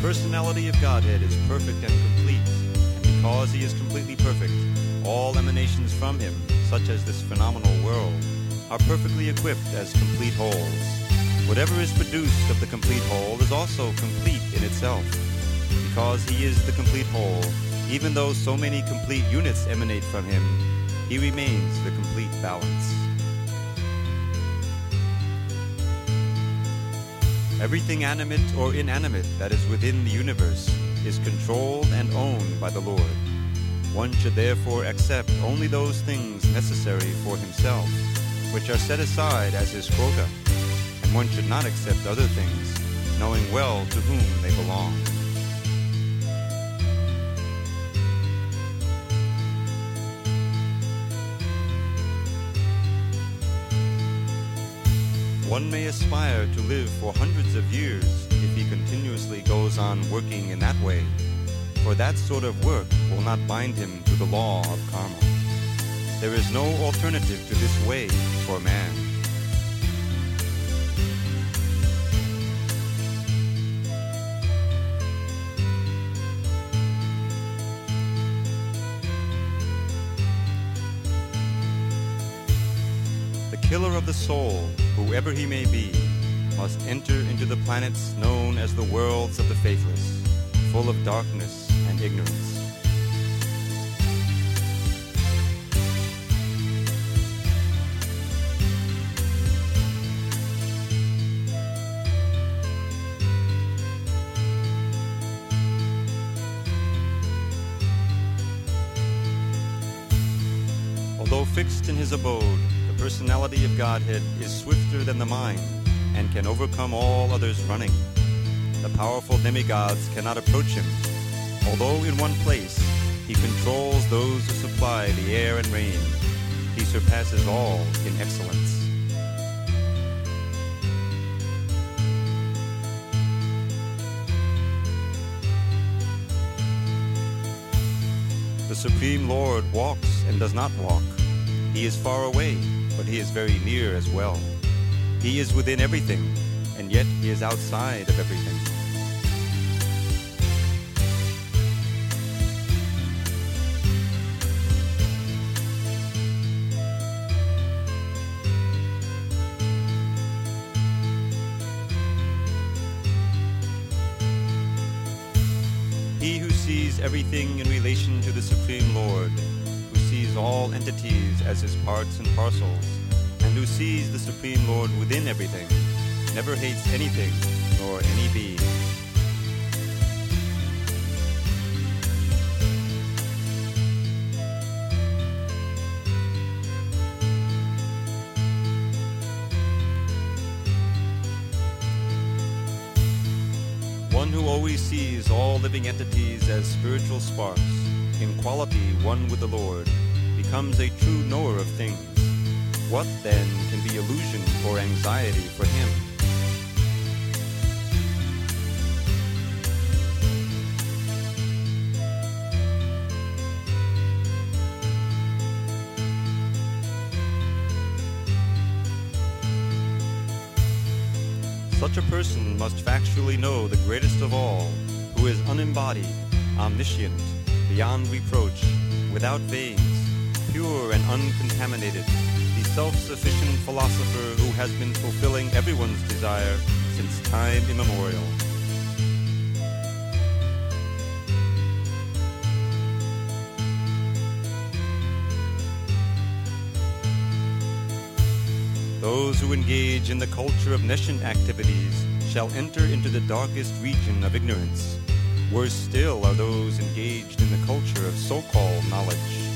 personality of Godhead is perfect and complete, and because he is completely perfect, all emanations from him, such as this phenomenal world, are perfectly equipped as complete wholes. Whatever is produced of the complete whole is also complete in itself. Because he is the complete whole, even though so many complete units emanate from him, he remains the complete balance. Everything animate or inanimate that is within the universe is controlled and owned by the Lord. One should therefore accept only those things necessary for himself, which are set aside as his quota, and one should not accept other things, knowing well to whom they belong. One may aspire to live for hundreds of years if he continuously goes on working in that way, for that sort of work will not bind him to the law of karma. There is no alternative to this way for man. Killer of the soul, whoever he may be, must enter into the planets known as the worlds of the faithless, full of darkness and ignorance. Although fixed in his abode, personality of Godhead is swifter than the mind and can overcome all others running. The powerful demigods cannot approach him. Although in one place, he controls those who supply the air and rain. He surpasses all in excellence. The Supreme Lord walks and does not walk. He is far away, but he is very near as well. He is within everything, and yet he is outside of everything. He who sees everything in relation to the Supreme Lord, all entities as his parts and parcels, and who sees the Supreme Lord within everything, never hates anything nor any being. One who always sees all living entities as spiritual sparks, in quality one with the Lord, becomes a true knower of things. What then can be illusion or anxiety for him? Such a person must factually know the greatest of all, who is unembodied, omniscient, beyond reproach, without veins, pure and uncontaminated, the self-sufficient philosopher who has been fulfilling everyone's desire since time immemorial. Those who engage in the culture of nescient activities shall enter into the darkest region of ignorance. Worse still are those engaged in the culture of so-called knowledge.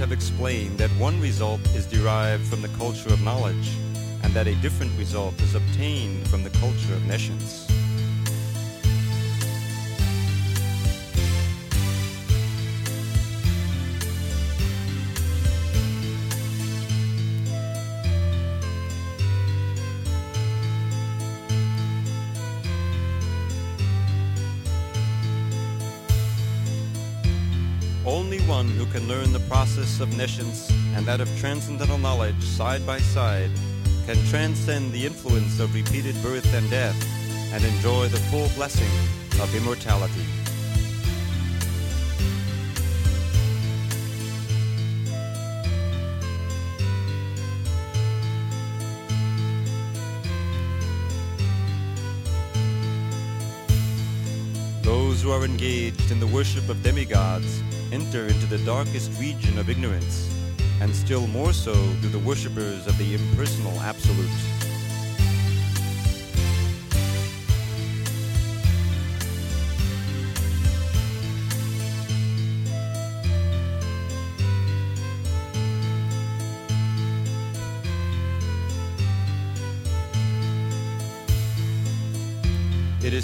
Have explained that one result is derived from the culture of knowledge, and that a different result is obtained from the culture of nescience. Only one who can learn the process of nescience and that of transcendental knowledge side by side can transcend the influence of repeated birth and death and enjoy the full blessing of immortality. Engaged in the worship of demigods enter into the darkest region of ignorance, and still more so do the worshippers of the impersonal Absolute.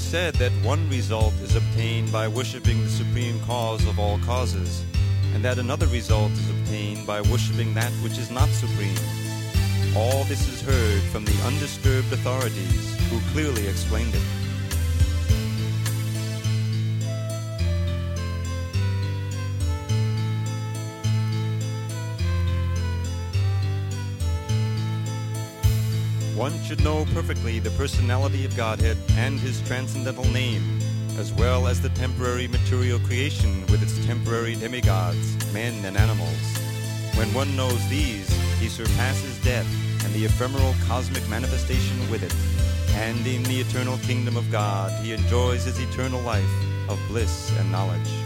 Said that one result is obtained by worshiping the supreme cause of all causes, and that another result is obtained by worshiping that which is not supreme. All this is heard from the undisturbed authorities who clearly explained it. One should know perfectly the personality of Godhead and his transcendental name, as well as the temporary material creation with its temporary demigods, men and animals. When one knows these, he surpasses death and the ephemeral cosmic manifestation with it, and in the eternal kingdom of God he enjoys his eternal life of bliss and knowledge.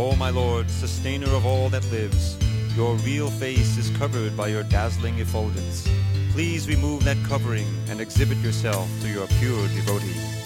O my Lord, sustainer of all that lives, your real face is covered by your dazzling effulgence. Please remove that covering and exhibit yourself to your pure devotee.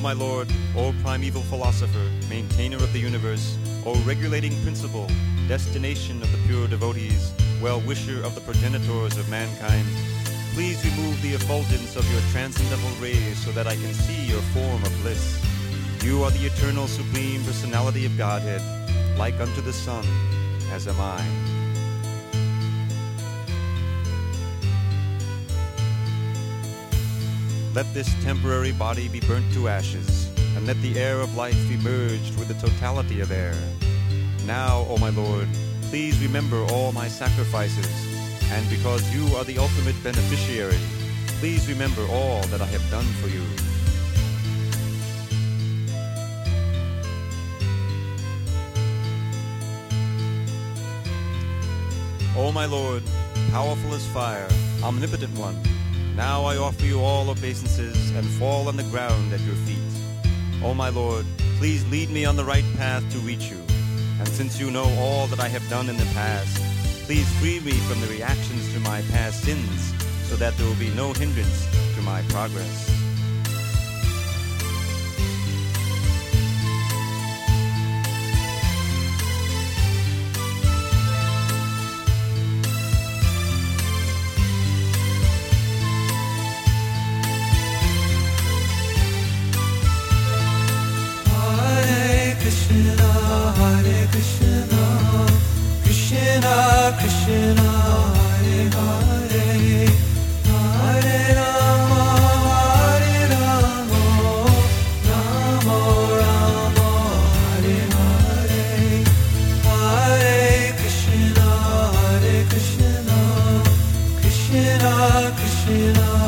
O my Lord, O primeval philosopher, maintainer of the universe, O regulating principle, destination of the pure devotees, well-wisher of the progenitors of mankind, please remove the effulgence of your transcendental rays so that I can see your form of bliss. You are the eternal supreme personality of Godhead, like unto the sun, as am I. Let this temporary body be burnt to ashes, and let the air of life be merged with the totality of air. Now, O my Lord, please remember all my sacrifices, and because you are the ultimate beneficiary, please remember all that I have done for you. O my Lord, powerful as fire, omnipotent one, now I offer you all obeisances and fall on the ground at your feet. O my Lord, please lead me on the right path to reach you. And since you know all that I have done in the past, please free me from the reactions to my past sins so that there will be no hindrance to my progress. feel